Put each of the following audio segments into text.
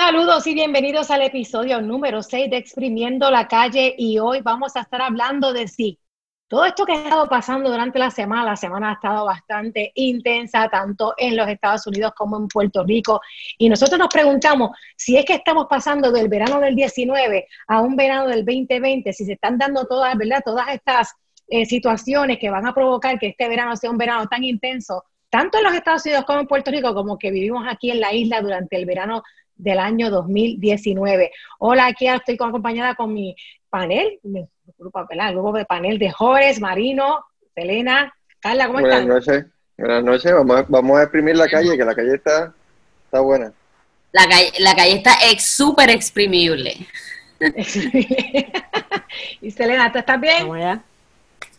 Saludos y bienvenidos al episodio número 6 de Exprimiendo la Calle y hoy vamos a estar hablando de sí. Todo esto que ha estado pasando durante la semana, la semana ha estado bastante intensa, tanto en los Estados Unidos como en Puerto Rico. Y nosotros nos preguntamos si es que estamos pasando del verano del 19 a un verano del 2020, si se están dando todas, ¿verdad? Todas estas eh, situaciones que van a provocar que este verano sea un verano tan intenso, tanto en los Estados Unidos como en Puerto Rico, como que vivimos aquí en la isla durante el verano del año 2019. Hola, aquí estoy acompañada con mi panel, mi grupo, el grupo de panel de Jores, Marino, Selena, Carla, ¿cómo Buenas noches, buenas noches, vamos a, vamos a exprimir la calle, que la calle está, está buena. La calle, la calle está súper exprimible. y Selena, ¿tú estás bien?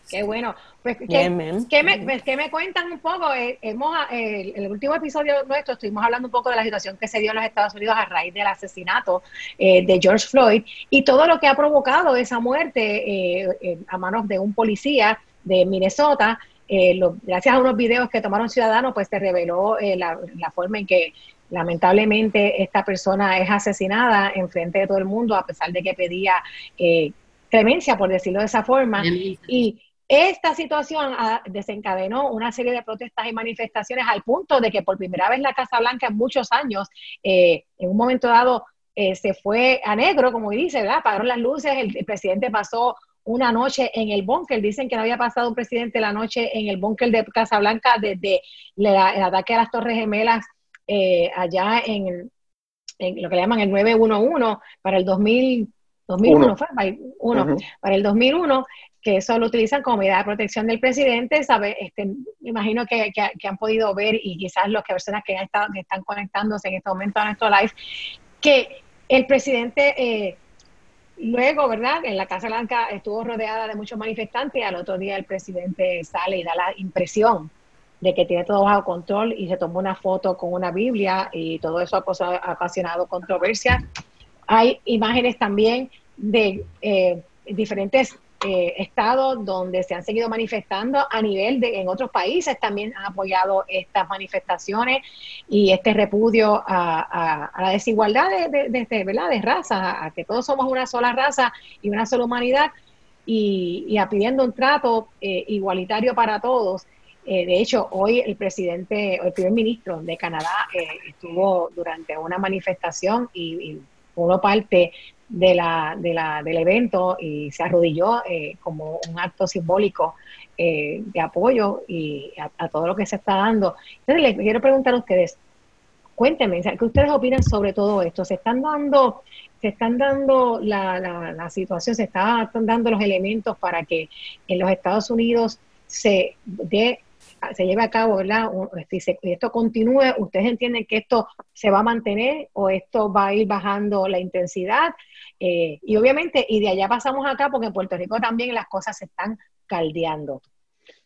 Qué bueno. Pues, ¿qué, me, pues, me, cuentan un poco? Eh, hemos, eh, el último episodio nuestro estuvimos hablando un poco de la situación que se dio en los Estados Unidos a raíz del asesinato eh, de George Floyd y todo lo que ha provocado esa muerte a manos de un policía de Minnesota. gracias a unos videos que tomaron ciudadanos, pues se reveló la, la forma en que lamentablemente esta persona es asesinada en frente de todo el mundo, a pesar de que pedía clemencia, por decirlo de esa forma. Y esta situación ah, desencadenó una serie de protestas y manifestaciones al punto de que por primera vez la Casa Blanca en muchos años, eh, en un momento dado, eh, se fue a negro, como dice, ¿verdad? Apagaron las luces, el, presidente pasó una noche en el búnker. Dicen que no había pasado un presidente la noche en el búnker de Casa Blanca desde el ataque a las Torres Gemelas eh, allá en, lo que le llaman el 911 para el 2000. 2001 fue, uno, para el 2001, que eso lo utilizan como medida de protección del presidente, ¿sabe? Este, me imagino que, han podido ver y quizás las personas que, están conectándose en este momento a nuestro live, que el presidente eh, luego, ¿verdad? En la Casa Blanca estuvo rodeada de muchos manifestantes y al otro día el presidente sale y da la impresión de que tiene todo bajo control y se tomó una foto con una Biblia y todo eso ha, ocasionado controversia. Hay imágenes también de eh, diferentes eh, estados donde se han seguido manifestando a nivel de en otros países también han apoyado estas manifestaciones y este repudio a, la desigualdad de, de, de, ¿verdad? de raza, a que todos somos una sola raza y una sola humanidad y, a pidiendo un trato eh, igualitario para todos. Eh, de hecho, hoy el presidente, el primer ministro de Canadá estuvo durante una manifestación y, y parte de la, de la, del evento y se arrodilló eh, como un acto simbólico eh, de apoyo y a, todo lo que se está dando. Entonces, les quiero preguntar a ustedes, cuéntenme, ¿qué ustedes opinan sobre todo esto? ¿Se están dando, se están dando la, la, la situación, se están dando los elementos para que en los Estados Unidos se dé se lleve a cabo, ¿verdad? Si esto continúe, ¿ustedes entienden que esto se va a mantener o esto va a ir bajando la intensidad? Eh, y obviamente, y de allá pasamos acá porque en Puerto Rico también las cosas se están caldeando.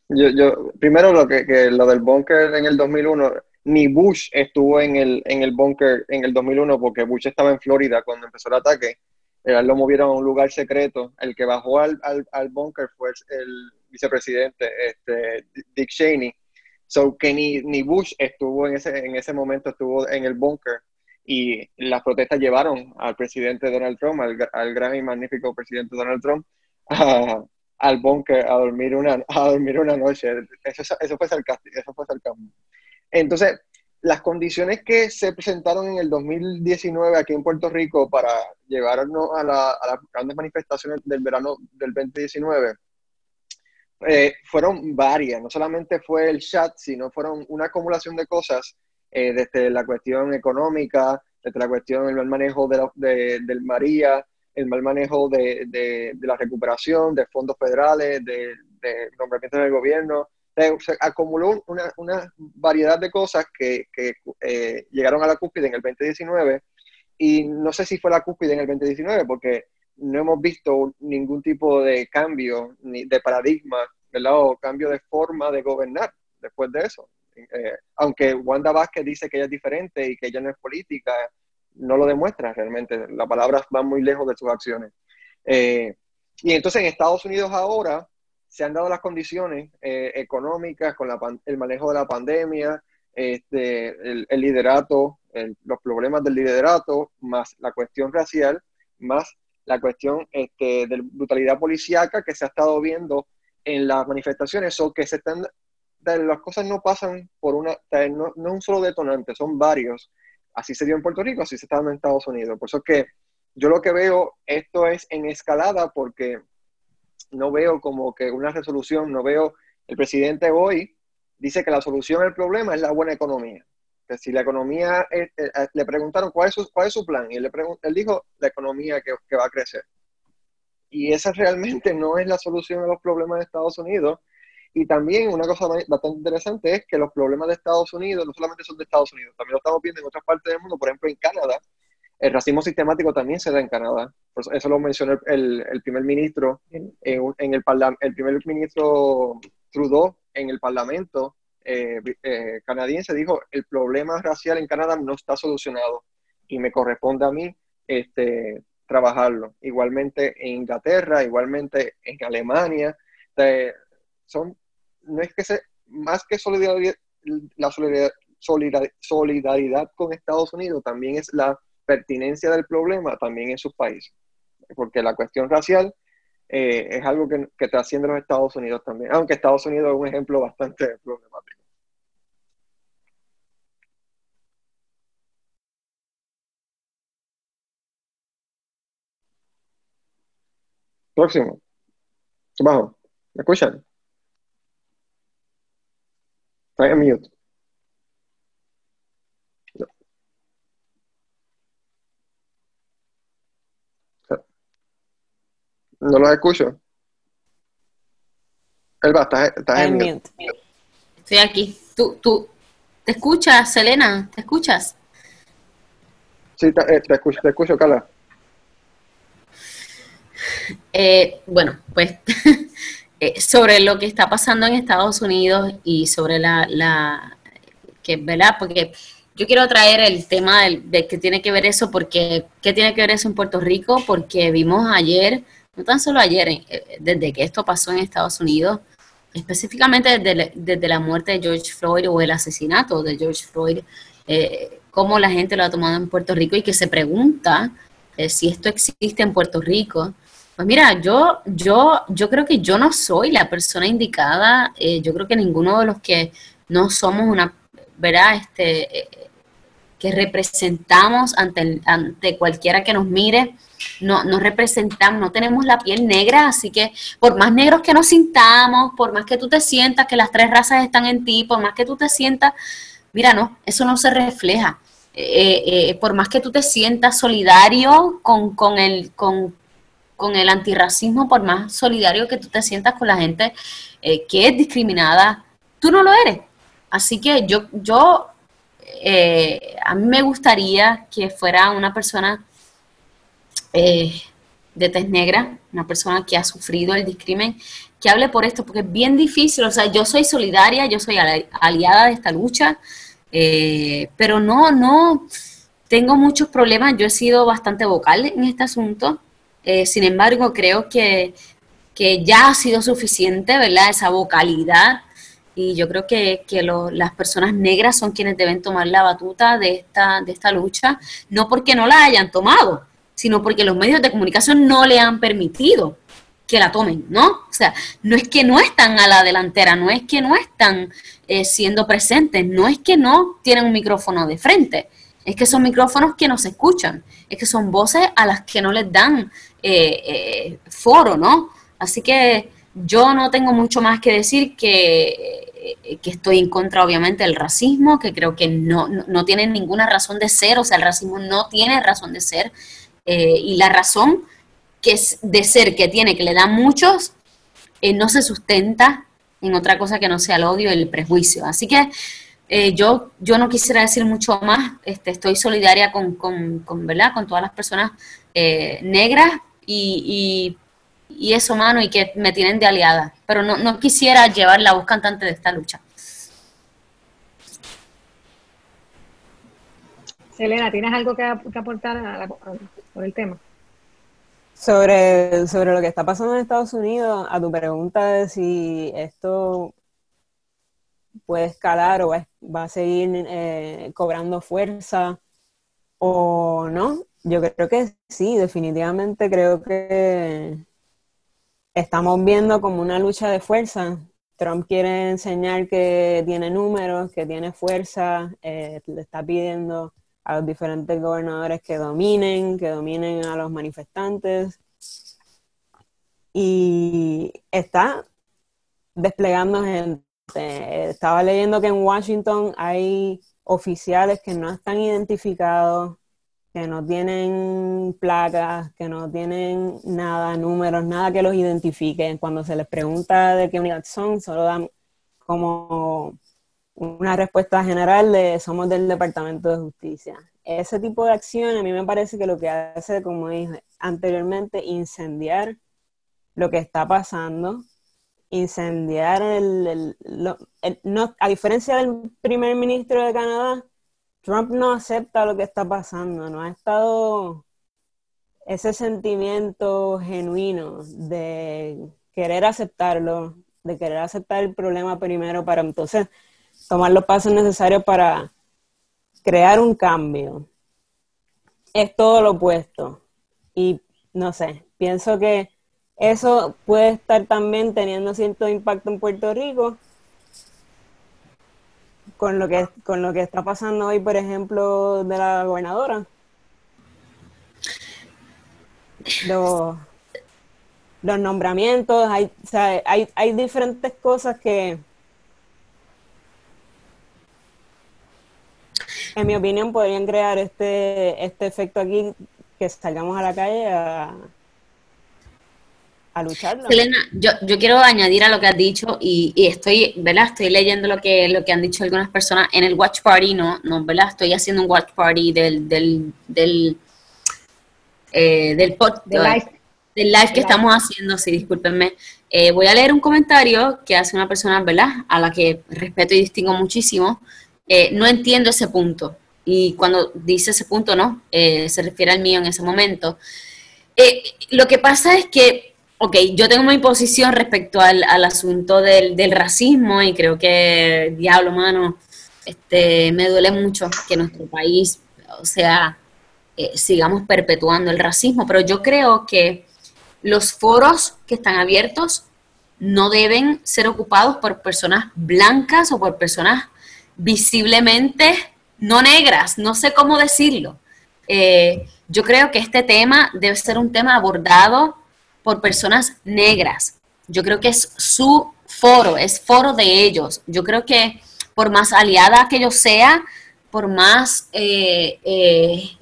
Yo, yo primero lo que, que lo del búnker en el 2001, ni Bush estuvo en el, en el búnker en el 2001 porque Bush estaba en Florida cuando empezó el ataque. Eh, lo movieron a un lugar secreto. El que bajó al, al, al búnker fue el vicepresidente este, Dick Cheney. So que ni, ni, Bush estuvo en ese, en ese momento, estuvo en el búnker y las protestas llevaron al presidente Donald Trump, al, gran y magnífico presidente Donald Trump, al búnker a dormir una a dormir una noche. Eso, eso fue sarcástico, eso fue. Entonces, las condiciones que se presentaron en el 2019 aquí en Puerto Rico para llevarnos a, a las grandes manifestaciones del verano del 2019 eh, fueron varias, no solamente fue el chat, sino fueron una acumulación de cosas, eh, desde la cuestión económica, desde la cuestión del mal manejo de del María, el mal manejo de, de, la recuperación, de fondos federales, de, de nombramientos del gobierno. Eh, se acumuló una, variedad de cosas que, que llegaron a la cúspide en el 2019 y no sé si fue la cúspide en el 2019 porque no hemos visto ningún tipo de cambio ni de paradigma, ¿verdad? O cambio de forma de gobernar después de eso. Eh, aunque Wanda Vázquez dice que ella es diferente y que ella no es política, no lo demuestra realmente. Las palabras van muy lejos de sus acciones. Eh, y entonces en Estados Unidos ahora se han dado las condiciones eh, económicas con el manejo de la pandemia, este, el, liderato los problemas del liderato, más la cuestión racial, más la cuestión este, de brutalidad policíaca que se ha estado viendo en las manifestaciones, o que se están, las cosas no pasan por una, no, no un solo detonante, son varios. Así se dio en Puerto Rico, así se está en Estados Unidos. Por eso es que yo lo que veo, esto es en escalada porque no veo como que una resolución, no veo, el presidente hoy dice que la solución al problema es la buena economía. Que si la economía, eh, eh, eh, le preguntaron cuál es su, cuál es su plan y él, le él dijo la economía que, que va a crecer. Y esa realmente no es la solución a los problemas de Estados Unidos. Y también una cosa bastante interesante es que los problemas de Estados Unidos no solamente son de Estados Unidos, también lo estamos viendo en otras partes del mundo, por ejemplo en Canadá, el racismo sistemático también se da en Canadá. eso lo mencionó el, primer ministro en, el, el primer ministro Trudeau en el Parlamento eh, eh, canadiense dijo el problema racial en Canadá no está solucionado y me corresponde a mí este, trabajarlo. Igualmente en Inglaterra, igualmente en Alemania. son, no es que se, más que solidaridad, la solidaridad con Estados Unidos, también es la pertinencia del problema también en sus países. Porque la cuestión racial eh, es algo que, que trasciende los Estados Unidos también, aunque Estados Unidos es un ejemplo bastante problemático. Próximo. Bajo. ¿Me escuchan? Está en mute. No los escucho. Elba, estás, estás en mute. Estoy aquí. ¿Tú, tú, ¿Te escuchas, Selena? ¿Te escuchas? Sí, te, eh, te escucho, te escucho, Carla. Eh, bueno, pues eh, sobre lo que está pasando en Estados Unidos y sobre la, la que, ¿verdad? Porque yo quiero traer el tema de que tiene que ver eso, porque, ¿qué tiene que ver eso en Puerto Rico? Porque vimos ayer no tan solo ayer, eh, desde que esto pasó en Estados Unidos, específicamente desde, la muerte de George Floyd o el asesinato de George Floyd, eh, cómo la gente lo ha tomado en Puerto Rico y que se pregunta eh, si esto existe en Puerto Rico. Pues mira, yo, yo, yo creo que yo no soy la persona indicada, yo creo que ninguno de los que no somos una, ¿verdad? Este, que representamos ante, ante cualquiera que nos mire, no, no representamos, no tenemos la piel negra, así que por más negros que nos sintamos, por más que tú te sientas que las tres razas están en ti, por más que tú te sientas, mira, no, eso no se refleja. Eh, eh, por más que tú te sientas solidario con, con, el, con, con, el antirracismo, por más solidario que tú te sientas con la gente eh, que es discriminada, tú no lo eres. Así que yo, yo a mí me gustaría que fuera una persona eh, de tez negra, una persona que ha sufrido el discrimen, que hable por esto, porque es bien difícil, o sea, yo soy solidaria, yo soy aliada de esta lucha, eh, pero no, no, tengo muchos problemas, yo he sido bastante vocal en este asunto, eh, sin embargo, creo que, que, ya ha sido suficiente, ¿verdad? Esa vocalidad, y yo creo que, que las personas negras son quienes deben tomar la batuta de esta, de esta lucha, no porque no la hayan tomado, sino porque los medios de comunicación no le han permitido que la tomen, ¿no? O sea, no es que no están a la delantera, no es que no están eh, siendo presentes, no es que no tienen un micrófono de frente, es que son micrófonos que no se escuchan, es que son voces a las que no les dan eh, eh, foro, ¿no? Así que yo no tengo mucho más que decir que, que estoy en contra, obviamente, del racismo, que creo que no, no, no tiene ninguna razón de ser, o sea, el racismo no tiene razón de ser. Eh, y la razón que es de ser que tiene, que le da muchos, eh, no se sustenta en otra cosa que no sea el odio y el prejuicio. Así que eh, yo, yo no quisiera decir mucho más, este, estoy solidaria con, con, con, ¿verdad? con todas las personas negras y, eso, mano, y que me tienen de aliada, pero no, no quisiera llevar la voz cantante de esta lucha. Selena, ¿tienes algo que, aportar a por el tema? Sobre, sobre lo que está pasando en Estados Unidos, a tu pregunta de si esto puede escalar o va, a seguir eh, cobrando fuerza o no. Yo creo que sí, definitivamente creo que estamos viendo como una lucha de fuerza. Trump quiere enseñar que tiene números, que tiene fuerza, eh, le está pidiendo a los diferentes gobernadores que dominen, que dominen a los manifestantes. Y está desplegando gente. Estaba leyendo que en Washington hay oficiales que no están identificados, que no tienen placas, que no tienen nada, números, nada que los identifique. Cuando se les pregunta de qué unidad son, solo dan como una respuesta general de somos del Departamento de Justicia. Ese tipo de acción a mí me parece que lo que hace, como dije anteriormente, incendiar lo que está pasando, incendiar el, no, a diferencia del primer ministro de Canadá, Trump no acepta lo que está pasando, no ha estado ese sentimiento genuino de querer aceptarlo, de querer aceptar el problema primero para entonces tomar los pasos necesarios para crear un cambio. Es todo lo opuesto. Y no sé, pienso que eso puede estar también teniendo cierto impacto en Puerto Rico, con lo que con lo que está pasando hoy, por ejemplo, de la gobernadora. Los, nombramientos, hay, hay, hay diferentes cosas que, en mi opinión, podrían crear este, este efecto aquí, que salgamos a la calle a, a lucharlo. Selena, yo, yo quiero añadir a lo que has dicho y, estoy, ¿verdad? Estoy leyendo lo que, lo que han dicho algunas personas en el Watch Party, ¿no? no ¿verdad? Estoy haciendo un Watch Party del, del, del, eh, del, live. del live que estamos haciendo, sí, discúlpenme. Eh, voy a leer un comentario que hace una persona, ¿verdad? A la que respeto y distingo muchísimo. Eh, no entiendo ese punto. Y cuando dice ese punto, no, se refiere al mío en ese momento. lo que pasa es que Ok, yo tengo mi posición respecto al, asunto del, racismo y creo que, diablo, mano, este, me duele mucho que nuestro país, o sea, eh, sigamos perpetuando el racismo, pero yo creo que los foros que están abiertos no deben ser ocupados por personas blancas o por personas visiblemente no negras, no sé cómo decirlo. Eh, yo creo que este tema debe ser un tema abordado por personas negras. Yo creo que es su foro, es foro de ellos. Yo creo que por más aliada que yo sea, por más, eh, eh,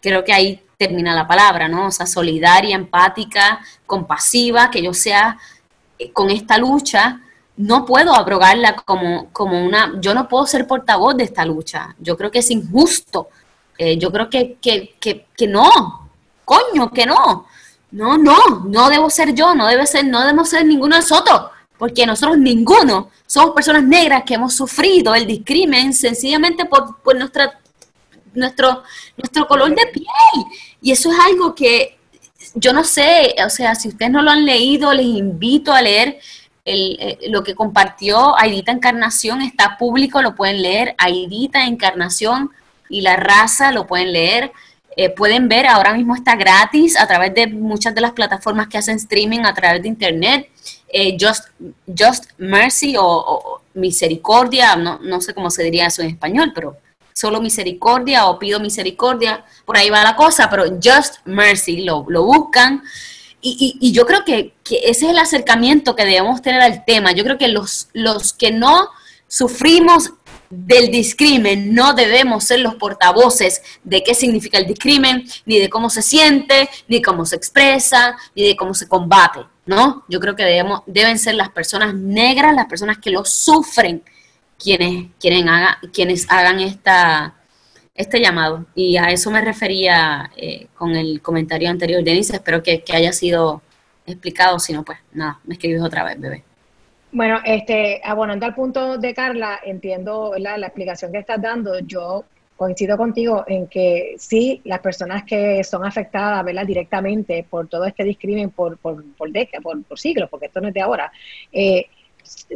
creo que ahí termina la palabra, ¿no? O sea, solidaria, empática, compasiva, que yo sea eh, con esta lucha, no puedo abrogarla como, como una, yo no puedo ser portavoz de esta lucha. Yo creo que es injusto. yo creo que, que, que, que no, coño, que no. No, no, no debo ser yo, no debe ser, no debemos ser ninguno de nosotros, porque nosotros ninguno somos personas negras que hemos sufrido el discrimen sencillamente por, nuestra, nuestro, nuestro color de piel. Y eso es algo que yo no sé, o sea, si ustedes no lo han leído, les invito a leer eh, lo que compartió Aidita Encarnación, está público, lo pueden leer, Aidita Encarnación y la raza, lo pueden leer. Eh, pueden ver, ahora mismo está gratis a través de muchas de las plataformas que hacen streaming a través de internet. Eh, Just, Just Mercy o, Misericordia, no, no, sé cómo se diría eso en español, pero solo Misericordia o Pido Misericordia, por ahí va la cosa, pero Just Mercy, lo, lo buscan. Y, y, yo creo que, que, ese es el acercamiento que debemos tener al tema. Yo creo que los, los que no sufrimos del discrimen, no debemos ser los portavoces de qué significa el discrimen, ni de cómo se siente, ni cómo se expresa, ni de cómo se combate, ¿no? Yo creo que debemos, deben ser las personas negras, las personas que lo sufren, quienes, quienes, haga, quienes hagan esta, este llamado. Y a eso me refería eh, con el comentario anterior, Denise. Espero que, que haya sido explicado. Si no, pues nada, me escribes otra vez, bebé. Bueno, este, abonando al punto de Carla, entiendo la explicación que estás dando. Yo coincido contigo en que sí, las personas que son afectadas ¿verdad? directamente por todo este discrimen por, por, por décadas, por, siglos, porque esto no es de ahora, eh,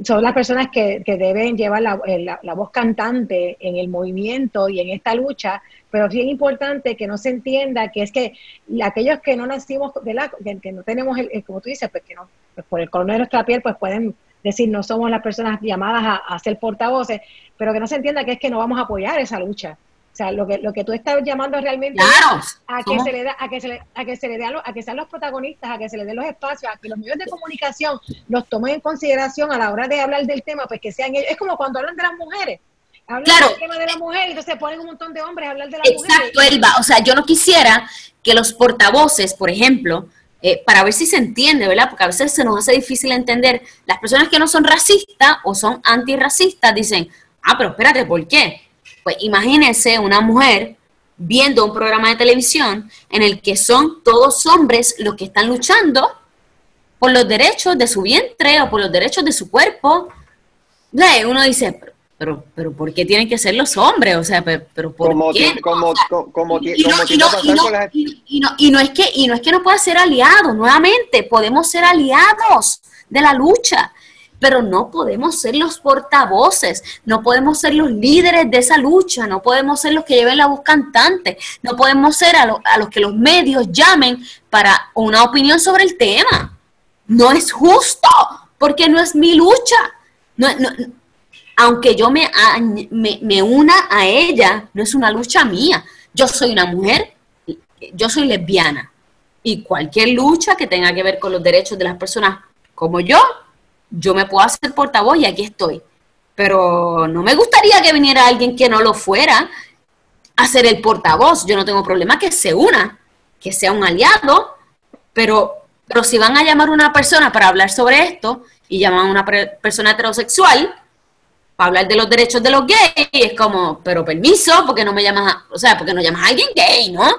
son las personas que, deben llevar la, la, voz cantante en el movimiento y en esta lucha, pero es bien importante que no se entienda que es que aquellos que no nacimos, de la, que, no tenemos, el, como tú dices, pues que no, pues por el color de nuestra piel, pues pueden decir, no somos las personas llamadas a, a ser portavoces, pero que no se entienda que es que no vamos a apoyar esa lucha. O sea, lo que, lo que tú estás llamando realmente a que se le da, a que se le, a que se le dé a, que sean los protagonistas, a que se le den los espacios, a que los medios de comunicación los tomen en consideración a la hora de hablar del tema, pues que sean ellos. Es como cuando hablan de las mujeres. Hablan del tema de la mujer y entonces ponen un montón de hombres a hablar de la mujer. Exacto, Elba. O sea, yo no quisiera que los portavoces, por ejemplo, eh, para ver si se entiende, ¿verdad? Porque a veces se nos hace difícil entender. Las personas que no son racistas o son antirracistas dicen, ah, pero espérate, ¿por qué? Pues imagínense una mujer viendo un programa de televisión en el que son todos hombres los que están luchando por los derechos de su vientre o por los derechos de su cuerpo. Uno dice, pero, pero, ¿por qué tienen que ser los hombres? O sea, pero, ¿por qué? y no es que y no es que no pueda ser aliados, nuevamente, podemos ser aliados de la lucha pero no podemos ser los portavoces, no podemos ser los líderes de esa lucha, no podemos ser los que lleven la voz cantante, no podemos ser a, los que los medios llamen para una opinión sobre el tema. No es justo, porque no es mi lucha. Aunque yo me, me, me una a ella, no es una lucha mía. Yo soy una mujer, yo soy lesbiana. Y cualquier lucha que tenga que ver con los derechos de las personas como yo, yo me puedo hacer portavoz y aquí estoy. Pero no me gustaría que viniera alguien que no lo fuera a ser el portavoz. Yo no tengo problema que se una, que sea un aliado, pero, pero si van a llamar a una persona para hablar sobre esto y llaman a una persona heterosexual para hablar de los derechos de los gays, es como, pero permiso, porque no me llamas, a, o sea, porque no llamas a alguien gay, ¿no?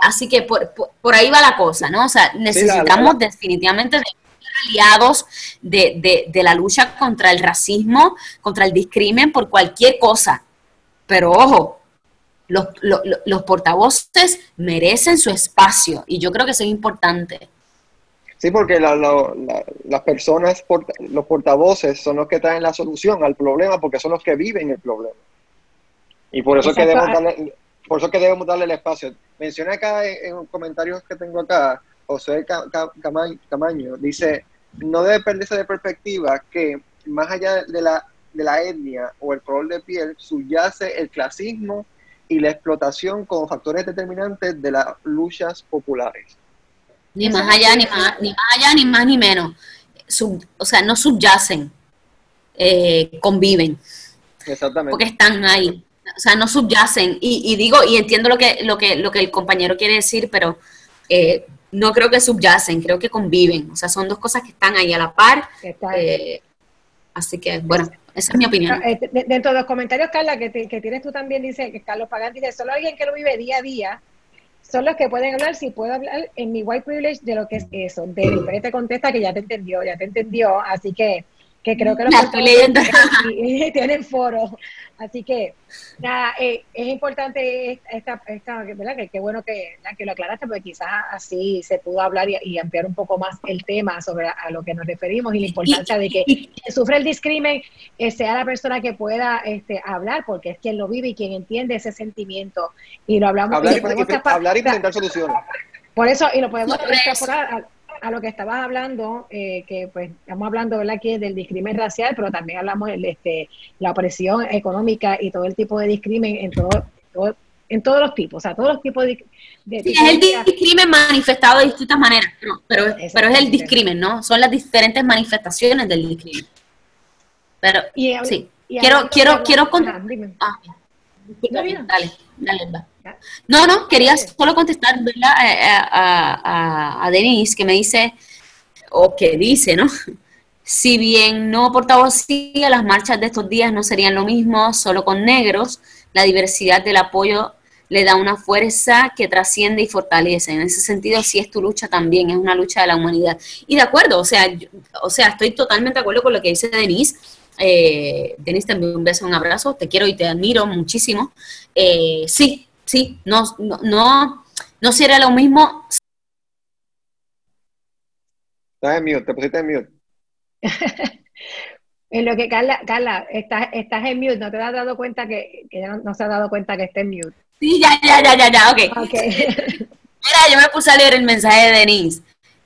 Así que por, por, ahí va la cosa, ¿no? O sea, necesitamos definitivamente aliados de, de, la lucha contra el racismo, contra el discrimen por cualquier cosa. Pero ojo, los, los, portavoces merecen su espacio y yo creo que eso es importante. Sí, porque las personas, los portavoces son los que traen la solución al problema porque son los que viven el problema. Y por eso, que debemos darle, por eso que debemos darle el espacio. Mencioné acá en, en comentarios que tengo acá, José Camaño dice, no debe perderse de perspectiva que más allá de la, de la etnia o el color de piel, subyace el clasismo y la explotación como factores determinantes de las luchas populares. Ni más allá, ni más, ni más allá, ni más ni menos. o sea, no subyacen, eh, conviven. Exactamente. Porque están ahí. O sea, no subyacen. Y, y, digo, y entiendo lo que, lo que, lo que el compañero quiere decir, pero eh, no creo que subyacen, creo que conviven. O sea, son dos cosas que están ahí a la par. Eh, así que, bueno, esa es mi opinión. Eh, dentro de los comentarios, Carla, que, tienes tú también, dice que Carlos Pagán dice, solo alguien que lo vive día a día son los que pueden hablar, si puedo hablar en mi white privilege de lo que es eso. De diferente te contesta que ya te entendió, ya te entendió, así que, que creo que los y, tienen foro. Así que, nada, eh, es importante esta, esta ¿verdad? Que qué bueno que, que lo aclaraste, porque quizás así se pudo hablar y, ampliar un poco más el tema sobre a, lo que nos referimos y la importancia de que quien sufre el discrimen eh, sea la persona que pueda este, hablar, porque es quien lo vive y quien entiende ese sentimiento. Y lo hablamos. Hablar, y, hablar y presentar soluciones. Por eso, y lo podemos extrapolar a lo que estabas hablando, eh, que pues estamos hablando ¿verdad? aquí del discrimen racial, pero también hablamos de este, la opresión económica y todo el tipo de discrimen en todo, en todos los tipos, o sea, todos los tipos de... sí, es el discrimen manifestado de distintas maneras, pero, pero, es el discrimen, ¿no? Son las diferentes manifestaciones del discrimen. Pero, sí, quiero, quiero, quiero... Ah, dale, dale, dale. No, no, quería solo contestar a, a, Denise que me dice, o que dice, ¿no? Si bien no portavocía, las marchas de estos días no serían lo mismo solo con negros, la diversidad del apoyo le da una fuerza que trasciende y fortalece. En ese sentido, sí es tu lucha también, es una lucha de la humanidad. Y de acuerdo, o sea, o sea, estoy totalmente de acuerdo con lo que dice Denise. Eh, Denise, te envío un beso, un abrazo, te quiero y te admiro muchísimo. Eh, sí, sí, no, no, no, no sería lo mismo. Estás en mute, te pusiste en mute. En lo que Carla, Carla, estás, estás en mute, no te has dado cuenta que, que no, no, se ha dado cuenta que está en mute. Sí, ya, ya, ya, ya, ya, ok. okay. Mira, yo me puse a leer el mensaje de Denise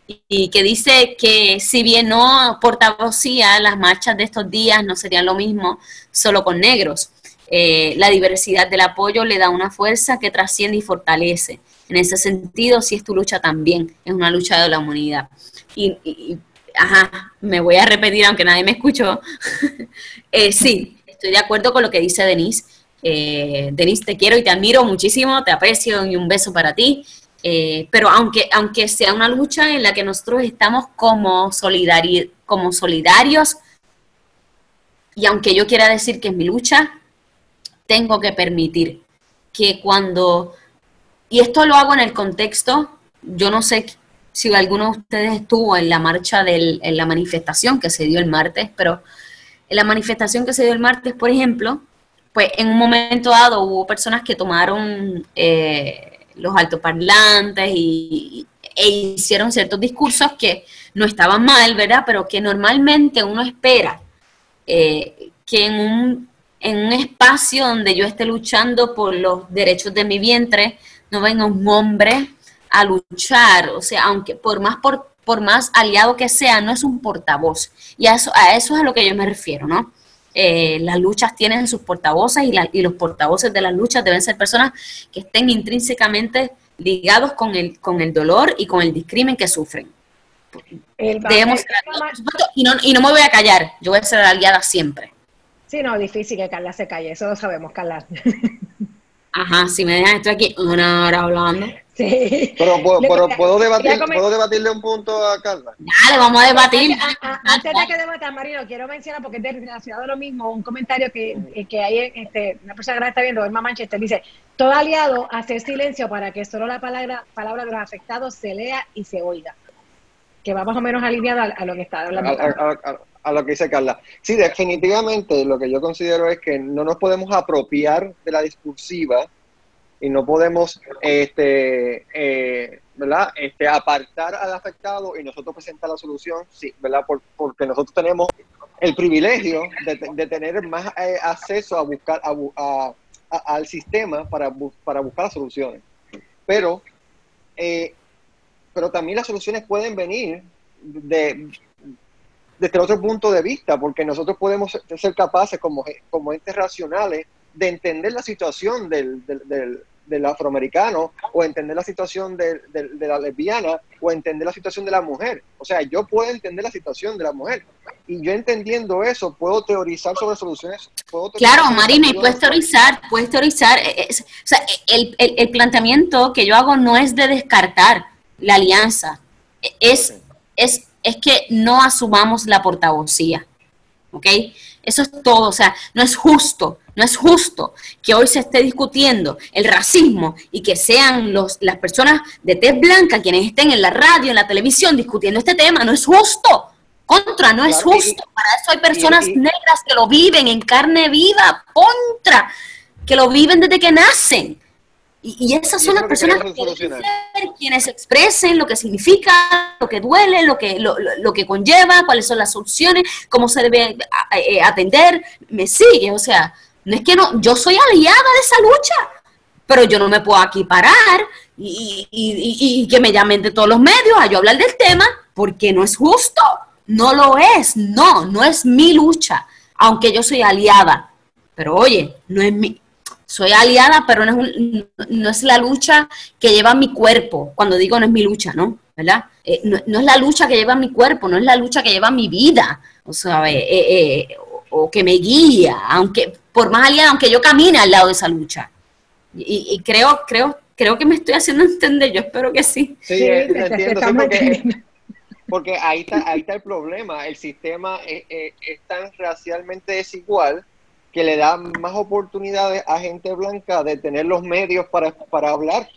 y que dice que si bien no portavocía, las marchas de estos días no serían lo mismo solo con negros. Eh, la diversidad del apoyo le da una fuerza que trasciende y fortalece. En ese sentido, sí es tu lucha también, es una lucha de la humanidad. Y, ajá, me voy a repetir aunque nadie me escuchó. eh, sí, estoy de acuerdo con lo que dice Denise. Eh, Denise, te quiero y te admiro muchísimo, te aprecio y un beso para ti. Eh, pero aunque, aunque sea una lucha en la que nosotros estamos como, solidari como solidarios, y aunque yo quiera decir que es mi lucha, tengo que permitir que cuando, y esto lo hago en el contexto, yo no sé si alguno de ustedes estuvo en la marcha, del, en la manifestación que se dio el martes, pero en la manifestación que se dio el martes, por ejemplo, pues en un momento dado hubo personas que tomaron eh, los altoparlantes y, e hicieron ciertos discursos que no estaban mal, ¿verdad? Pero que normalmente uno espera eh, que en un en un espacio donde yo esté luchando por los derechos de mi vientre, no venga un hombre a luchar, o sea, aunque por más por, por más aliado que sea, no es un portavoz. Y a eso, a eso es a lo que yo me refiero, ¿no? Eh, las luchas tienen sus portavoces y, y, los portavoces de las luchas deben ser personas que estén intrínsecamente ligados con el, con el dolor y con el discrimen que sufren. Debemos, y, no, y no me voy a callar, yo voy a ser aliada siempre. Sí, no, difícil que Carla se calle, eso lo sabemos, Carla. Ajá, si me dejan, estoy aquí una hora hablando. Sí. Pero, ¿puedo, ¿puedo, debatir, ¿puedo debatirle un punto a Carla? Dale, vamos a debatir. Antes de que debatas, Marino, quiero mencionar, porque es relacionado a lo mismo, un comentario que, eh, que hay, este, una persona que está viendo, Emma Manchester, dice, todo aliado hace silencio para que solo la palabra, palabra de los afectados se lea y se oiga. Que va más o menos alineado a, lo que está hablando a lo que dice Carla. Sí, definitivamente lo que yo considero es que no nos podemos apropiar de la discursiva y no podemos este, eh, ¿verdad? Este, apartar al afectado y nosotros presentar la solución, sí, ¿verdad? porque nosotros tenemos el privilegio de, tener más eh, acceso a buscar a, al sistema para, para buscar las soluciones. Pero, eh, pero también las soluciones pueden venir de, desde otro punto de vista, porque nosotros podemos ser capaces como entes racionales de entender la situación del, del, del, afroamericano o entender la situación de, la lesbiana o entender la situación de la mujer. O sea, yo puedo entender la situación de la mujer y yo entendiendo eso puedo teorizar sobre soluciones. claro, Marina, y puedes teorizar, puedes teorizar. Eh, o sea, el, el, el, planteamiento que yo hago no es de descartar la alianza, es, es es que no asumamos la portavocía. ¿Ok? Eso es todo. O sea, no es justo, no es justo que hoy se esté discutiendo el racismo y que sean los, las personas de tez blanca quienes estén en la radio, en la televisión discutiendo este tema. No es justo. Contra, no es justo. Para eso hay personas negras que lo viven en carne viva. Contra, que lo viven desde que nacen. Y, esas son las personas que ser quienes expresen lo que significa, lo que duele, lo que, lo, lo, que conlleva, cuáles son las soluciones, cómo se debe eh, atender. Me sigue, o sea, no es que no, yo soy aliada de esa lucha, pero yo no me puedo aquí parar y, que me llamen de todos los medios a yo hablar del tema, porque no es justo, no lo es, no, no es mi lucha, aunque yo soy aliada. Pero oye, no es mi, soy aliada, pero no es, no es la lucha que lleva mi cuerpo. Cuando digo no es mi lucha, ¿no? ¿Verdad? Eh, no, es la lucha que lleva mi cuerpo, no es la lucha que lleva mi vida, o sea, eh, eh, o que me guía, aunque por más aliada, aunque yo camine al lado de esa lucha. Y, creo, creo, creo que me estoy haciendo entender, yo espero que sí. Sí, entiendo, porque, porque, ahí está, ahí está el problema, el sistema es tan racialmente desigual que le da más oportunidades a gente blanca de tener los medios para, para hablar.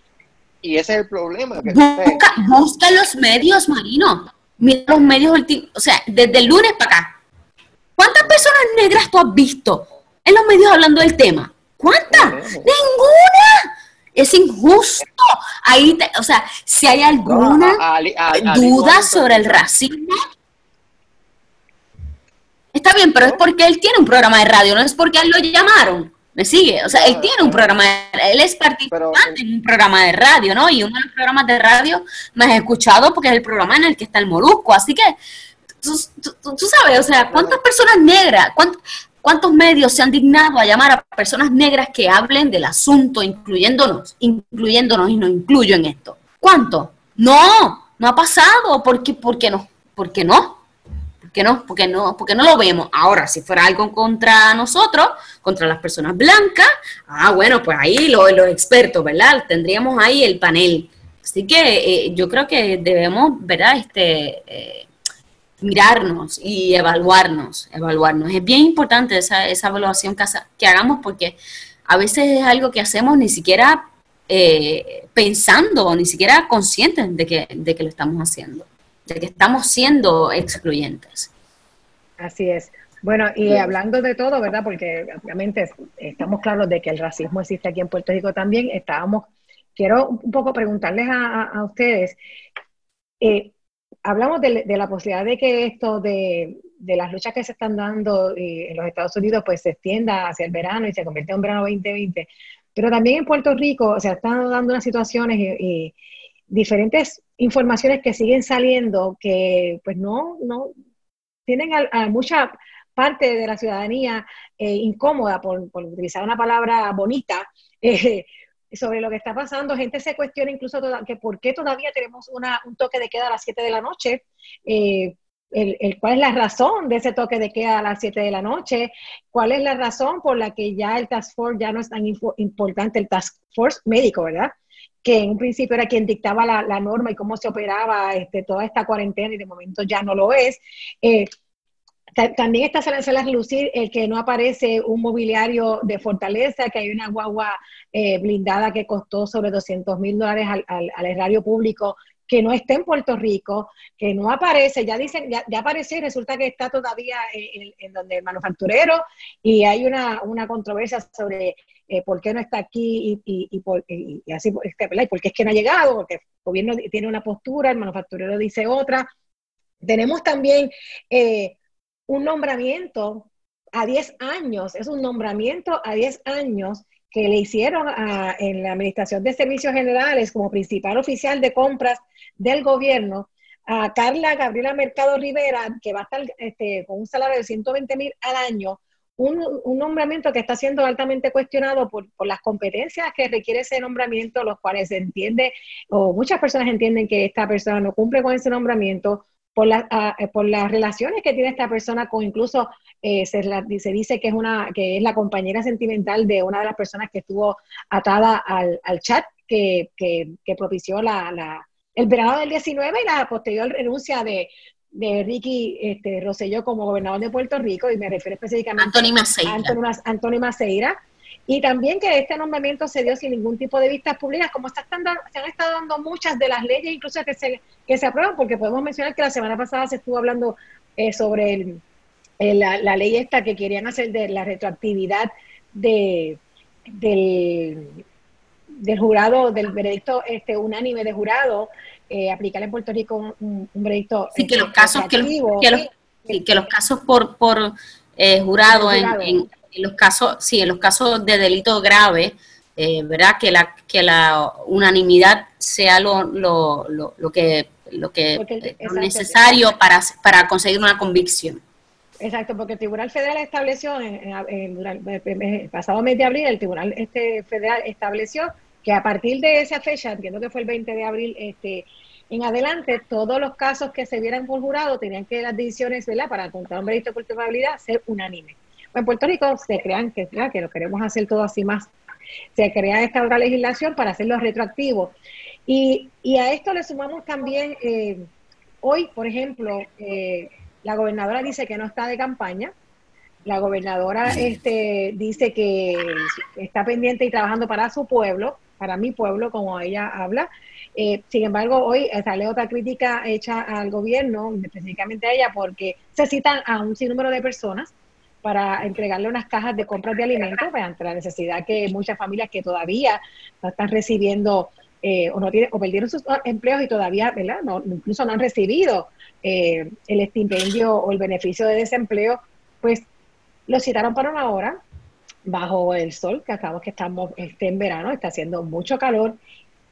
Y ese es el problema. Que busca, busca los medios, Marino. Mira los medios, o sea, desde el lunes para acá. ¿Cuántas personas negras tú has visto en los medios hablando del tema? ¿Cuántas? Ninguna. Es injusto. Ahí, o sea, si hay alguna duda sobre el racismo, Está bien, pero es porque él tiene un programa de radio, no es porque él lo llamaron. ¿Me sigue? O sea, él tiene un programa, él es participante en un programa de radio, ¿no? Y uno de los programas de radio más escuchado porque es el programa en el que está el Molusco. Así que, tú, sabes, o sea, ¿cuántas personas negras, cuántos, medios se han dignado a llamar a personas negras que hablen del asunto, incluyéndonos, incluyéndonos y nos incluyo en esto? ¿Cuánto? No, no ha pasado. ¿Por qué, por qué no? ¿Por qué no? qué no? Porque no, porque no lo vemos. Ahora, si fuera algo contra nosotros, contra las personas blancas, ah, bueno, pues ahí los, los expertos, ¿verdad? Tendríamos ahí el panel. Así que eh, yo creo que debemos, ¿verdad? Este, eh, mirarnos y evaluarnos, evaluarnos. Es bien importante esa, esa evaluación que, que hagamos porque a veces es algo que hacemos ni siquiera eh, pensando, ni siquiera conscientes de que, de que lo estamos haciendo de que estamos siendo excluyentes. Así es. Bueno, y hablando de todo, ¿verdad? Porque obviamente estamos claros de que el racismo existe aquí en Puerto Rico también. Estábamos, quiero un poco preguntarles a, ustedes, eh, hablamos de, la posibilidad de que esto de, las luchas que se están dando eh, en los Estados Unidos pues se extienda hacia el verano y se convierta en un verano 2020, pero también en Puerto Rico se están dando unas situaciones y diferentes informaciones que siguen saliendo que pues no, no tienen a, mucha parte de la ciudadanía eh, incómoda, por, utilizar una palabra bonita, eh, sobre lo que está pasando. Gente se cuestiona incluso que por qué todavía tenemos una, un toque de queda a las 7 de la noche. Eh, el, cuál es la razón de ese toque de queda a las 7 de la noche, cuál es la razón por la que ya el Task Force ya no es tan importante, el Task Force médico, ¿verdad? que en un principio era quien dictaba la, norma y cómo se operaba este, toda esta cuarentena y de momento ya no lo es. Eh, también está saliendo a relucir el que no aparece un mobiliario de fortaleza, que hay una guagua eh, blindada que costó sobre 200 mil dólares al, al, erario público, que no está en Puerto Rico, que no aparece, ya dicen, ya, apareció y resulta que está todavía en, en donde el manufacturero. Y hay una, una controversia sobre eh, por qué no está aquí y, y, por, y, así, este, ¿y por qué es que no ha llegado, porque el gobierno tiene una postura, el manufacturero dice otra. Tenemos también eh, un nombramiento a 10 años, es un nombramiento a 10 años que le hicieron en la Administración de Servicios Generales como principal oficial de compras del gobierno a Carla Gabriela Mercado Rivera, que va a estar este, con un salario de 120 mil al año. Un, nombramiento que está siendo altamente cuestionado por, las competencias que requiere ese nombramiento, los cuales se entiende, o muchas personas entienden que esta persona no cumple con ese nombramiento, por, ah, eh, por las relaciones que tiene esta persona con incluso eh, se, dice que es una que es la compañera sentimental de una de las personas que estuvo atada al, chat que, propició la, el verano del 19 y la posterior renuncia de, de Ricky este, Rosselló como gobernador de Puerto Rico, y me refiero específicamente a Anthony Maceira. Y también que este nombramiento se dio sin ningún tipo de vistas públicas, como se, están se han estado dando muchas de las leyes, incluso que se, que se aprueban, porque podemos mencionar que la semana pasada se estuvo hablando eh, sobre la, ley esta que querían hacer de la retroactividad de, del, del jurado, del veredicto este, unánime de jurado, eh, aplicar en Puerto Rico un, un veredicto. Sí, que los este, casos, que los, que los, casos por, por eh, jurado, En, los casos, sí, en los casos de delito grave, eh, ¿verdad? Que la, que la unanimidad sea lo, lo, lo, que lo que es necesario para, para conseguir una convicción. Exacto, porque el Tribunal Federal estableció, en, el pasado mes de abril, el Tribunal este Federal estableció que a partir de esa fecha, entiendo que fue el 20 de abril, este, en adelante, todos los casos que se vieran por jurado tenían que las decisiones, ¿verdad? Para contar un veredicto de culpabilidad, ser unánime. En Puerto Rico se crean que, que lo queremos hacer todo así más. Se crea esta otra legislación para hacerlo retroactivo. Y, y a esto le sumamos también, eh, hoy, por ejemplo, eh, la gobernadora dice que no está de campaña, la gobernadora este, dice que está pendiente y trabajando para su pueblo, para mi pueblo, como ella habla. Eh, sin embargo, hoy sale otra crítica hecha al gobierno, específicamente a ella, porque se citan a un sinnúmero de personas para entregarle unas cajas de compras de alimentos, pues, ante la necesidad que muchas familias que todavía no están recibiendo eh, o no tienen, o perdieron sus empleos y todavía, ¿verdad? No, incluso no han recibido eh, el estipendio o el beneficio de desempleo pues lo citaron para una hora bajo el sol, que acabamos que estamos este, en verano, está haciendo mucho calor.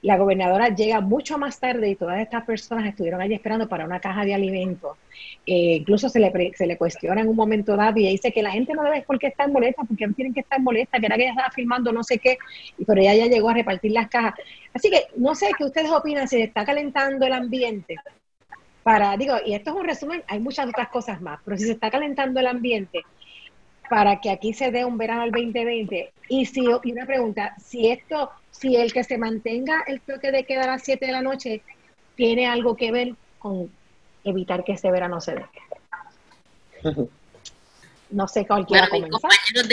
La gobernadora llega mucho más tarde y todas estas personas estuvieron allí esperando para una caja de alimentos. Eh, incluso se le, se le cuestiona en un momento dado y dice que la gente no debe por qué estar molesta, porque tienen que estar molesta, que era que ella estaba filmando no sé qué, pero ella ya llegó a repartir las cajas. Así que no sé qué ustedes opinan, si está calentando el ambiente para, digo, y esto es un resumen, hay muchas otras cosas más, pero si se está calentando el ambiente, para que aquí se dé un verano al 2020. Y si y una pregunta, si esto, si el que se mantenga el toque de queda a las 7 de la noche tiene algo que ver con evitar que este verano se dé. No sé cuál quiera comenzar. Compañeros,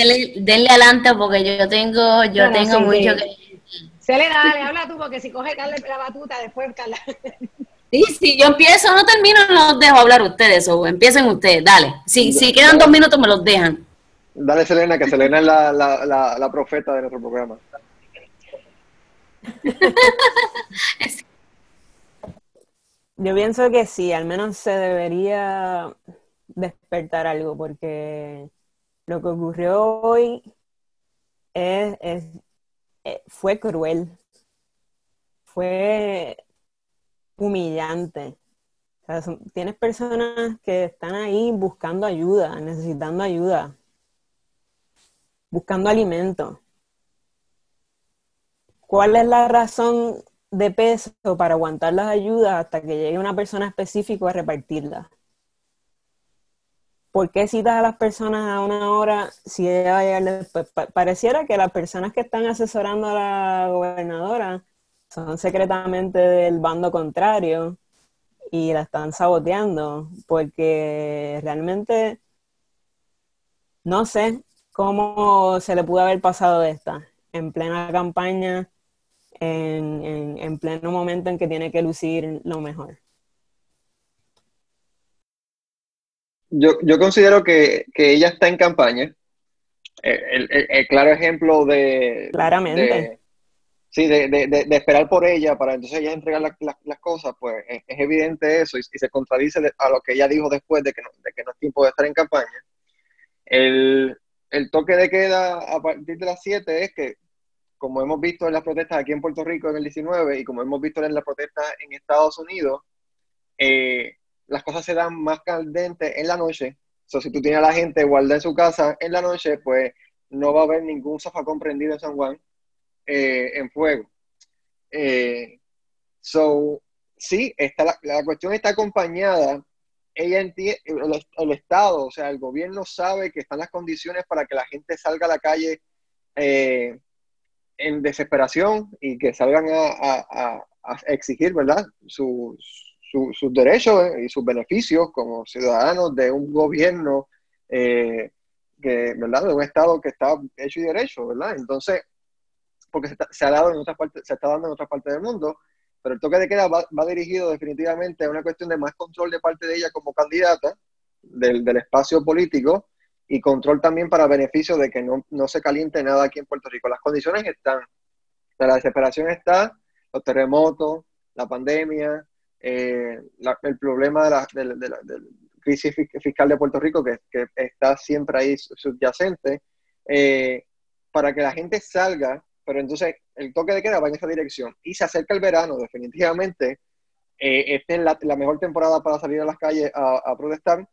denle, adelante porque yo tengo, yo tengo mucho que... Se le da, habla tú, porque si coge Carla la batuta, después Carla... Sí, sí, yo empiezo, no termino, no los dejo hablar ustedes, o empiecen ustedes, dale. Si, si quedan dos minutos, me los dejan. Dale, Selena, que Selena es la, la, la, profeta de nuestro programa. Yo pienso que sí, al menos se debería despertar algo, porque lo que ocurrió hoy es, eh, fue cruel, fue humillante. tienes personas que están ahí buscando ayuda, necesitando ayuda buscando alimento. ¿Cuál es la razón de peso para aguantar las ayudas hasta que llegue una persona específica a repartirlas? ¿Por qué citas a las personas a una hora si ella va a llegar después? pareciera que las personas que están asesorando a la gobernadora son secretamente del bando contrario y la están saboteando, porque realmente, no sé, ¿Cómo se le pudo haber pasado esta? En plena campaña, en, pleno momento en que tiene que lucir lo mejor. Yo, considero que, ella está en campaña. El, claro ejemplo de... Claramente. sí, de, esperar por ella para entonces ella entregar las cosas, pues es, evidente eso y, se contradice a lo que ella dijo después de que no, de que no es tiempo de estar en campaña. El, el toque de queda a partir de las 7 es que, como hemos visto en las protestas aquí en Puerto Rico en el 19 y como hemos visto en las protestas en Estados Unidos, eh, las cosas se dan más candentes en la noche. O si tú tienes a la gente guardada en su casa en la noche, pues no va a haber ningún zafacón prendido en San Juan eh, en fuego. Eh, so, sí, está la, cuestión está acompañada ella entiende, el, Estado, o sea, el gobierno sabe que están las condiciones para que la gente salga a la calle en desesperación y que salgan a, exigir, ¿verdad?, sus derechos y sus beneficios como ciudadanos de un gobierno, eh, que, ¿verdad?, de un Estado que está hecho y derecho, ¿verdad? Entonces, porque se, ha dado en otras partes, se está dando en otras partes del mundo, pero el toque de queda va, dirigido definitivamente a una cuestión de más control de parte de ella como candidata del, espacio político y control también para beneficio de que no, se caliente nada aquí en Puerto Rico. Las condiciones están, la desesperación está, los terremotos, la pandemia, eh, el problema de la, crisis fiscal de Puerto Rico que, está siempre ahí subyacente, eh, para que la gente salga pero entonces el toque de queda va en esa dirección. Y se acerca el verano, definitivamente. Eh, esta es la, mejor temporada para salir a las calles a, protestar,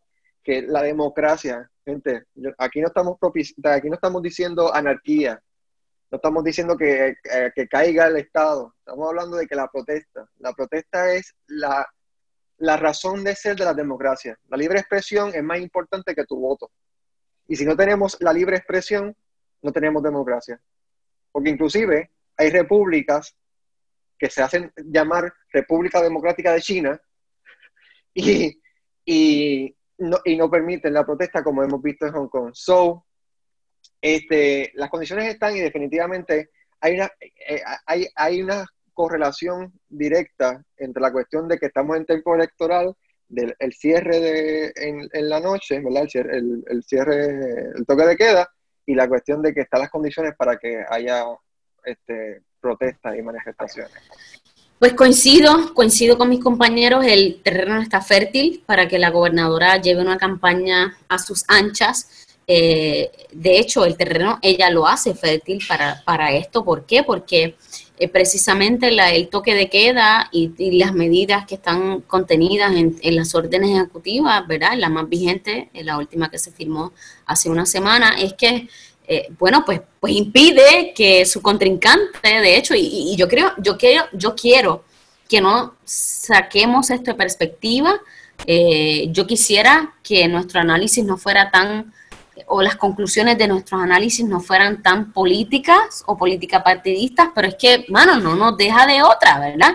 que la democracia, gente, aquí no estamos aquí no estamos diciendo anarquía, no estamos diciendo que, eh, que, caiga el Estado, estamos hablando de que la protesta, la protesta es la, la razón de ser de la democracia. La libre expresión es más importante que tu voto. Y si no tenemos la libre expresión, no tenemos democracia. Porque inclusive hay repúblicas que se hacen llamar República Democrática de China y, no, y no permiten la protesta como hemos visto en Hong Kong. So, este, las condiciones están y definitivamente hay una, eh, hay, hay una correlación directa entre la cuestión de que estamos en tiempo electoral, del el cierre de, en, en la noche, ¿verdad? El cierre, el cierre, el toque de queda, y la cuestión de que están las condiciones para que haya este, protestas y manifestaciones. Pues coincido, coincido con mis compañeros, el terreno está fértil para que la gobernadora lleve una campaña a sus anchas. Eh, de hecho, el terreno ella lo hace fértil para, para esto. ¿Por qué? Porque eh, precisamente el toque de queda y, las medidas que están contenidas en, las órdenes ejecutivas, ¿verdad? La más vigente, la última que se firmó hace una semana, es que eh, bueno, pues, pues impide que su contrincante, de hecho, y, yo creo, yo quiero, yo quiero que no saquemos esto de perspectiva. Eh, yo quisiera que nuestro análisis no fuera tan, o las conclusiones de nuestros análisis no fueran tan políticas o política partidistas, pero es que, mano, no nos deja de otra, ¿verdad?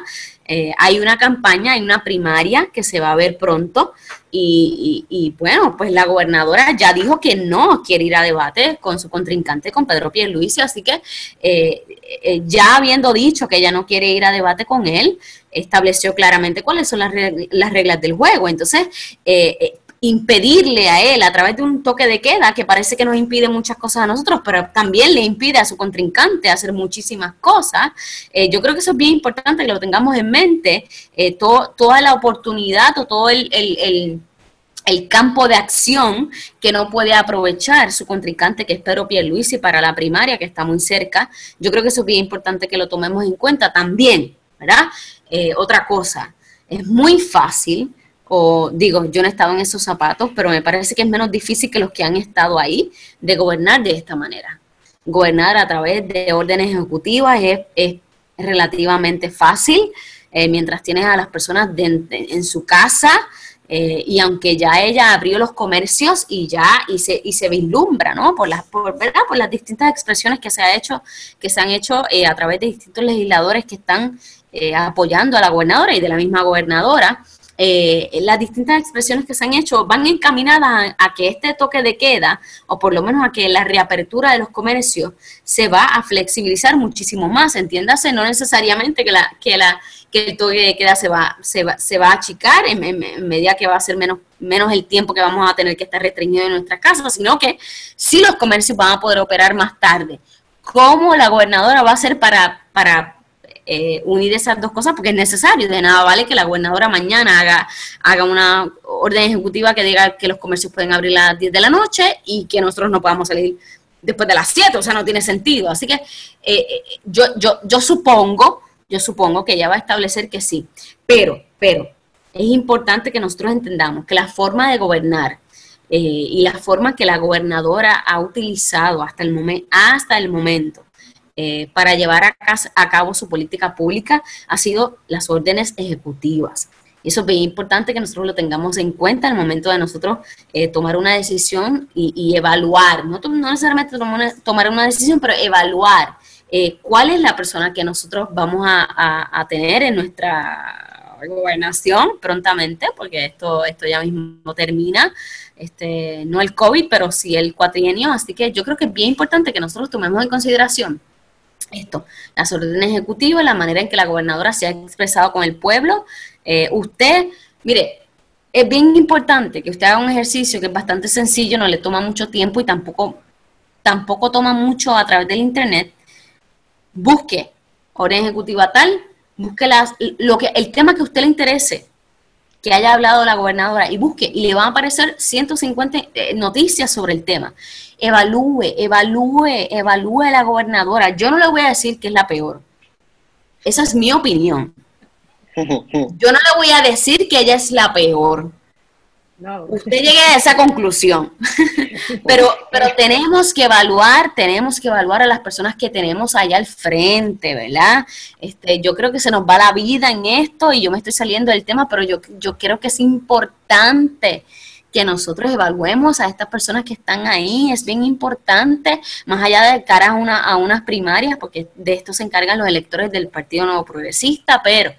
Eh, hay una campaña, hay una primaria que se va a ver pronto y, bueno, pues la gobernadora ya dijo que no quiere ir a debate con su contrincante, con Pedro Pierluisi, así que eh, eh, ya habiendo dicho que ella no quiere ir a debate con él, estableció claramente cuáles son las reglas del juego. Entonces, impedirle a él a través de un toque de queda que parece que nos impide muchas cosas a nosotros, pero también le impide a su contrincante hacer muchísimas cosas. Eh, yo creo que eso es bien importante que lo tengamos en mente, eh, toda la oportunidad o todo el, campo de acción que no puede aprovechar su contrincante, que es Pedro Pierluisi, para la primaria, que está muy cerca. Yo creo que eso es bien importante que lo tomemos en cuenta también, ¿verdad? Eh, otra cosa, es muy fácil o digo, yo no he estado en esos zapatos, pero me parece que es menos difícil que los que han estado ahí de gobernar de esta manera. Gobernar a través de órdenes ejecutivas es, relativamente fácil, eh, mientras tienes a las personas en su casa, eh, y aunque ya ella abrió los comercios y ya y se, y se vislumbra, ¿no? Por las, por, ¿verdad? por las distintas expresiones que se ha hecho, que se han hecho eh, a través de distintos legisladores que están apoyando a la gobernadora y de la misma gobernadora, eh, las distintas expresiones que se han hecho van encaminadas a, que este toque de queda, o por lo menos a que la reapertura de los comercios se va a flexibilizar muchísimo más. Entiéndase, no necesariamente que, la, que, la, que el toque de queda se va, se va, se va a achicar en, medida que va a ser menos, menos el tiempo que vamos a tener que estar restringido en nuestras casas, sino que sí los comercios van a poder operar más tarde. ¿Cómo la gobernadora va a hacer para, para eh, unir esas dos cosas porque es necesario. De nada vale que la gobernadora mañana haga, haga una orden ejecutiva que diga que los comercios pueden abrir a las 10 de la noche y que nosotros no podamos salir después de las 7, o sea, no tiene sentido. Así que eh, eh, yo, yo, yo supongo, yo supongo que ella va a establecer que sí, pero, pero es importante que nosotros entendamos que la forma de gobernar y la forma que la gobernadora ha utilizado hasta el, momento hasta el momento eh, para llevar a, cabo su política pública ha sido las órdenes ejecutivas. Y eso es bien importante que nosotros lo tengamos en cuenta al momento de nosotros eh, tomar una decisión y, evaluar, no, necesariamente tomar una, decisión, pero evaluar eh, cuál es la persona que nosotros vamos a, tener en nuestra gobernación prontamente, porque esto, esto ya mismo termina, este, no el COVID, pero sí el cuatrienio, así que yo creo que es bien importante que nosotros tomemos en consideración esto, las órdenes ejecutivas, la manera en que la gobernadora se ha expresado con el pueblo. Eh, usted, mire, es bien importante que usted haga un ejercicio que es bastante sencillo, no le toma mucho tiempo y tampoco, tampoco toma mucho a través del internet. Busque orden ejecutiva tal, busque las, lo que, el tema que a usted le interese, que haya hablado la gobernadora y busque y le van a aparecer 150 eh, noticias sobre el tema. Evalúe, evalúe, evalúe a la gobernadora. Yo no le voy a decir que es la peor. Esa es mi opinión. Yo no le voy a decir que ella es la peor. Usted llegue a esa conclusión. pero, pero tenemos que evaluar, tenemos que evaluar a las personas que tenemos allá al frente, ¿verdad? Este, yo creo que se nos va la vida en esto y yo me estoy saliendo del tema, pero yo, yo creo que es importante que nosotros evaluemos a estas personas que están ahí, es bien importante, más allá de cara a, una, a unas primarias, porque de esto se encargan los electores del Partido Nuevo Progresista, pero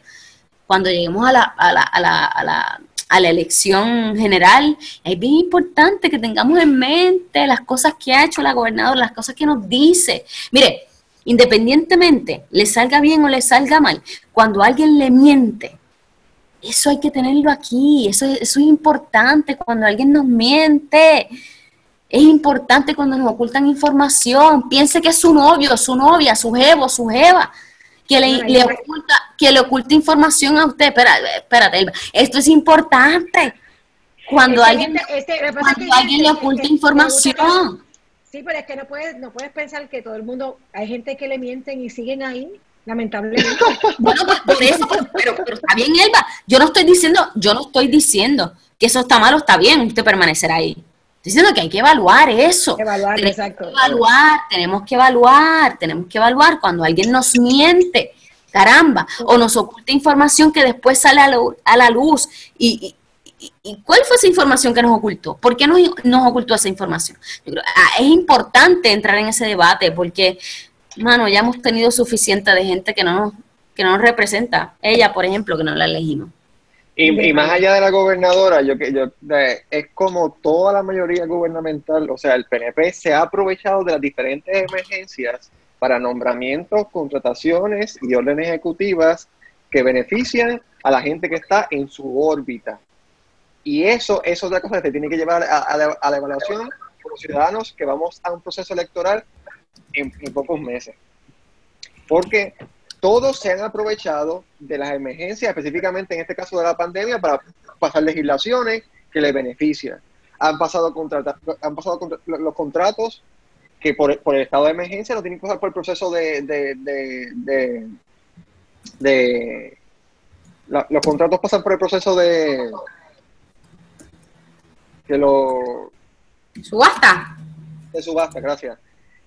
cuando lleguemos a la, a la, a la, a la a la elección general, es bien importante que tengamos en mente las cosas que ha hecho la gobernadora, las cosas que nos dice. Mire, independientemente le salga bien o le salga mal, cuando alguien le miente, eso hay que tenerlo aquí, eso, es importante cuando alguien nos miente. Es importante cuando nos ocultan información. Piense que es su novio, su novia, su jevo, su jeva. Que le, oculta, que le oculta información a usted. Espérate, espérate, esto es importante. Cuando alguien, cuando alguien le oculta información. Sí, pero es que no puedes, no puedes pensar que todo el mundo, hay gente que le mienten y siguen ahí, lamentablemente. bueno, pues, por eso, pero, pero, está bien, Elba. Yo no estoy diciendo, yo no estoy diciendo que eso está malo, está bien, usted permanecerá ahí. Diciendo que hay que evaluar eso. Evaluar, tenemos exacto. Que evaluar, tenemos que evaluar, tenemos que evaluar cuando alguien nos miente, caramba, o nos oculta información que después sale a la, luz y, ¿Y cuál fue esa información que nos ocultó? ¿Por qué nos, nos ocultó esa información? Ah, es importante entrar en ese debate porque, mano, ya hemos tenido suficiente de gente que no nos, que no nos representa. Ella, por ejemplo, que no la elegimos. Y, más allá de la gobernadora, yo que yo es como toda la mayoría gubernamental, o sea, el PNP se ha aprovechado de las diferentes emergencias para nombramientos, contrataciones y órdenes ejecutivas que benefician a la gente que está en su órbita. Y eso es otra cosa que te tiene que llevar a, la, evaluación como ciudadanos que vamos a un proceso electoral en, pocos meses. Porque todos se han aprovechado de las emergencias, específicamente en este caso de la pandemia, para pasar legislaciones que les benefician. Han pasado, han pasado los contratos que por, el estado de emergencia no tienen que pasar por el proceso de... de, de, los contratos pasan por el proceso de que lo... ¿Subasta? De subasta, gracias.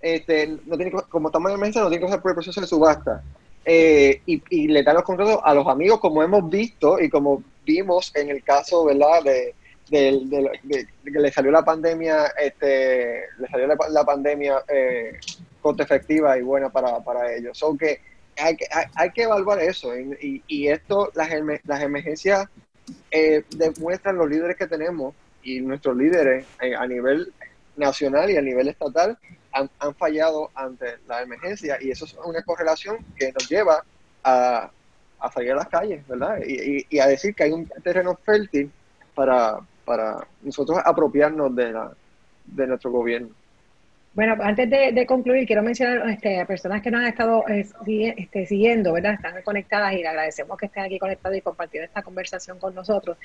Este, no tiene, como estamos en emergencia, no tiene que pasar por el proceso de subasta. Eh, y, le dan los contratos a los amigos, como hemos visto y como vimos en el caso, ¿verdad? De, que le salió la pandemia, este, le salió la, pandemia eh, coste efectiva y buena para, para ellos. So que hay, que hay, que evaluar eso. Y, y esto, las, las emergencias eh, demuestran los líderes que tenemos y nuestros líderes eh, a nivel nacional y a nivel estatal han, fallado ante la emergencia y eso es una correlación que nos lleva a, salir a las calles, ¿verdad? Y, a decir que hay un terreno fértil para, para nosotros apropiarnos de, la, de nuestro gobierno. Bueno, antes de, concluir, quiero mencionar este, a personas que nos han estado eh, este, siguiendo, ¿verdad? Están conectadas y le agradecemos que estén aquí conectados y compartiendo esta conversación con nosotros.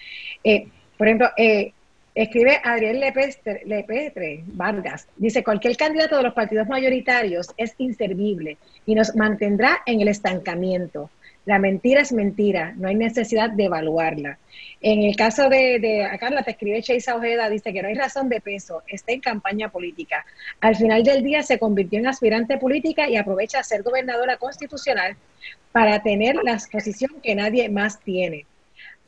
Eh, por ejemplo, eh, Escribe Adriel Lepetre, Vargas. Dice, cualquier candidato de los partidos mayoritarios es inservible y nos mantendrá en el estancamiento. La mentira es mentira, no hay necesidad de evaluarla. En el caso de, de Carla, te escribe Chase Ojeda, dice que no hay razón de peso, está en campaña política. Al final del día se convirtió en aspirante política y aprovecha a ser gobernadora constitucional para tener la posición que nadie más tiene.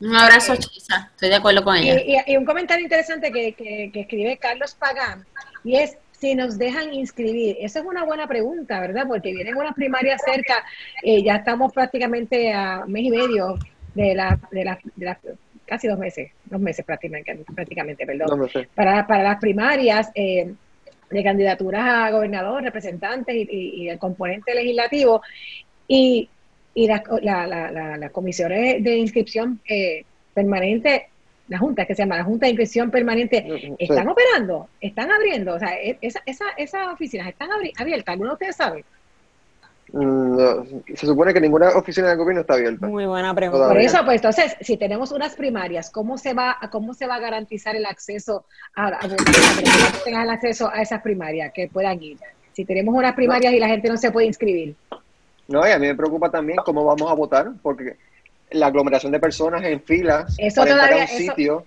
Un abrazo, Chisa. Estoy de acuerdo con ella. Y, un comentario interesante que, que, escribe Carlos Pagán, y es si nos dejan inscribir. Esa es una buena pregunta, ¿verdad? Porque vienen unas primarias cerca, eh, ya estamos prácticamente a un mes y medio de la, de la, de casi dos meses, dos meses prácticamente, prácticamente perdón, para, para las primarias eh, de candidaturas a gobernador, representantes y, y, y el componente legislativo. Y y las la, la, la, comisiones de inscripción eh, permanente, la Junta, que se llama la Junta de Inscripción Permanente, mm, mm, están operando, están abriendo, o sea, e, esa, esa, esas oficinas están abiertas, ¿alguno de ustedes sabe? Mm, se supone que ninguna oficina del gobierno está abierta. Muy buena pregunta. Por eso, pues entonces, si tenemos unas primarias, ¿cómo se va, cómo se va a garantizar el acceso a, a, el acceso a esas primarias, que puedan ir? Si tenemos unas primarias y la gente no se puede inscribir. No, y a mí me preocupa también cómo vamos a votar, porque la aglomeración de personas en filas eso para todavía, un sitio.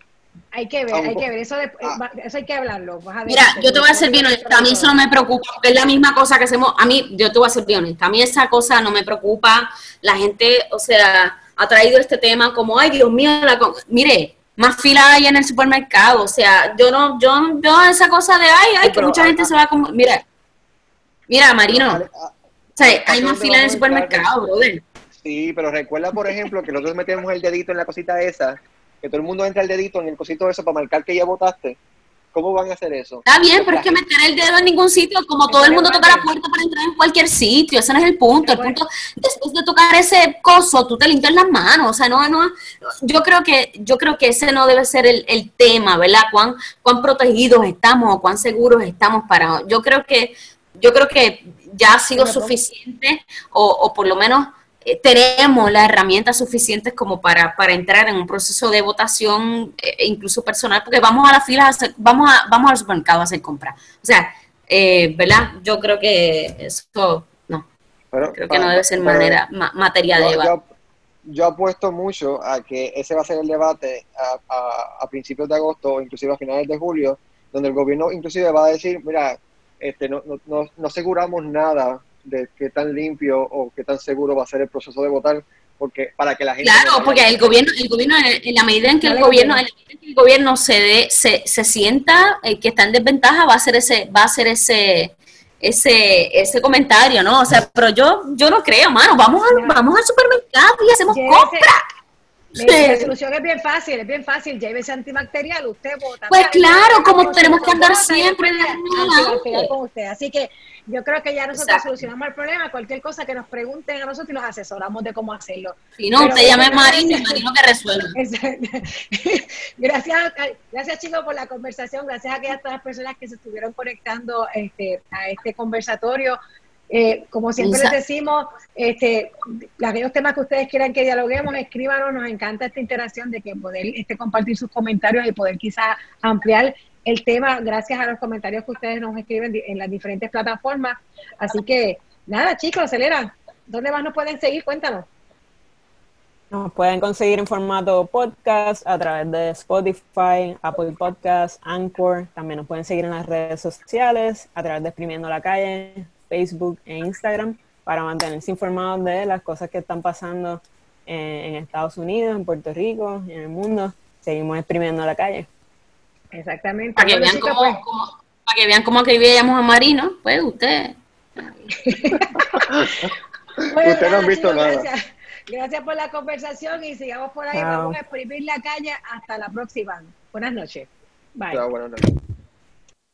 Hay que ver, hay que ver, eso, ah. eso hay que hablarlo. Mira, yo te voy a ser bien honesta, a mí eso no me preocupa, es la misma cosa que hacemos, a mí, yo te voy a ser bien honesta, a mí esa cosa no me preocupa, la gente, o sea, ha traído este tema como, ay, Dios mío, la mire, más fila hay en el supermercado, o sea, yo no, yo, yo esa cosa de, ay, ay, que mucha gente se va como, mira, mira, Marino, sea, hay más fila en el supermercado, brother. Sí, pero recuerda, por ejemplo, que nosotros metemos el dedito en la cosita esa, que todo el mundo entra el dedito en el cosito eso para marcar que ya votaste. ¿Cómo van a hacer eso? Está bien, pero es que meter el dedo en ningún sitio, como todo el mundo toca la puerta para entrar en cualquier sitio, ese no es el punto. El punto, después de tocar ese coso, tú te limpias las manos, o sea, no, no, yo creo que, yo creo que ese no debe ser el, el tema, ¿verdad? Cuán, cuán protegidos estamos o cuán seguros estamos para, yo creo que, yo creo que ya ha sido suficiente o, por lo menos eh, tenemos las herramientas suficientes como para, para entrar en un proceso de votación, eh, incluso personal, porque vamos a la fila, vamos, a, vamos al supermercado a hacer compras. O sea, eh, ¿verdad? Yo creo que eso, no, creo que no debe ser manera, materia de debate. Yo, apuesto mucho a que ese va a ser el debate a, a, principios de agosto o inclusive a finales de julio, donde el gobierno inclusive va a decir, mira, este, no, no, no aseguramos nada de qué tan limpio o qué tan seguro va a ser el proceso de votar, porque para que la gente... Claro, porque el gobierno, el gobierno en la medida en que el gobierno, en que el gobierno se, de, se, se sienta eh, que está en desventaja, va a ser ese, va a ser ese ese, ese comentario, ¿no? O sea, pero yo, yo no creo, mano, vamos al, vamos al supermercado y hacemos compras. La solución es bien fácil, es bien fácil. Llévese antibacterial, usted vota. Pues claro, como tenemos que andar siempre con usted. Así que yo creo que ya nosotros solucionamos el problema. Cualquier cosa que nos pregunten a nosotros y los asesoramos de cómo hacerlo. Si no, usted llame a Marino y Marino que resuelva. gracias, gracias chicos por la conversación. Gracias a aquellas todas las personas que se estuvieron conectando este, a este conversatorio. Eh, como siempre les decimos, este, aquellos temas que ustedes quieran que dialoguemos, escríbanos, nos encanta esta interacción de que poder este, compartir sus comentarios y poder quizás ampliar el tema gracias a los comentarios que ustedes nos escriben en las diferentes plataformas. Así que, nada, chicos, acelera. ¿Dónde más nos pueden seguir? Cuéntanos. Nos pueden conseguir en formato podcast a través de Spotify, Apple Podcasts, Anchor. También nos pueden seguir en las redes sociales a través de Exprimiendo la Calle, Facebook e Instagram para mantenerse informados de las cosas que están pasando en, Estados Unidos, en Puerto Rico, en el mundo. Seguimos exprimiendo la calle. Exactamente. Para que, vean cómo, pues. para que vean cómo escribíamos a Marino, pues usted. usted no ha visto nada. Gracias. por la conversación y sigamos por ahí. Vamos a exprimir la calle hasta la próxima. Buenas noches. Bye. buenas noches.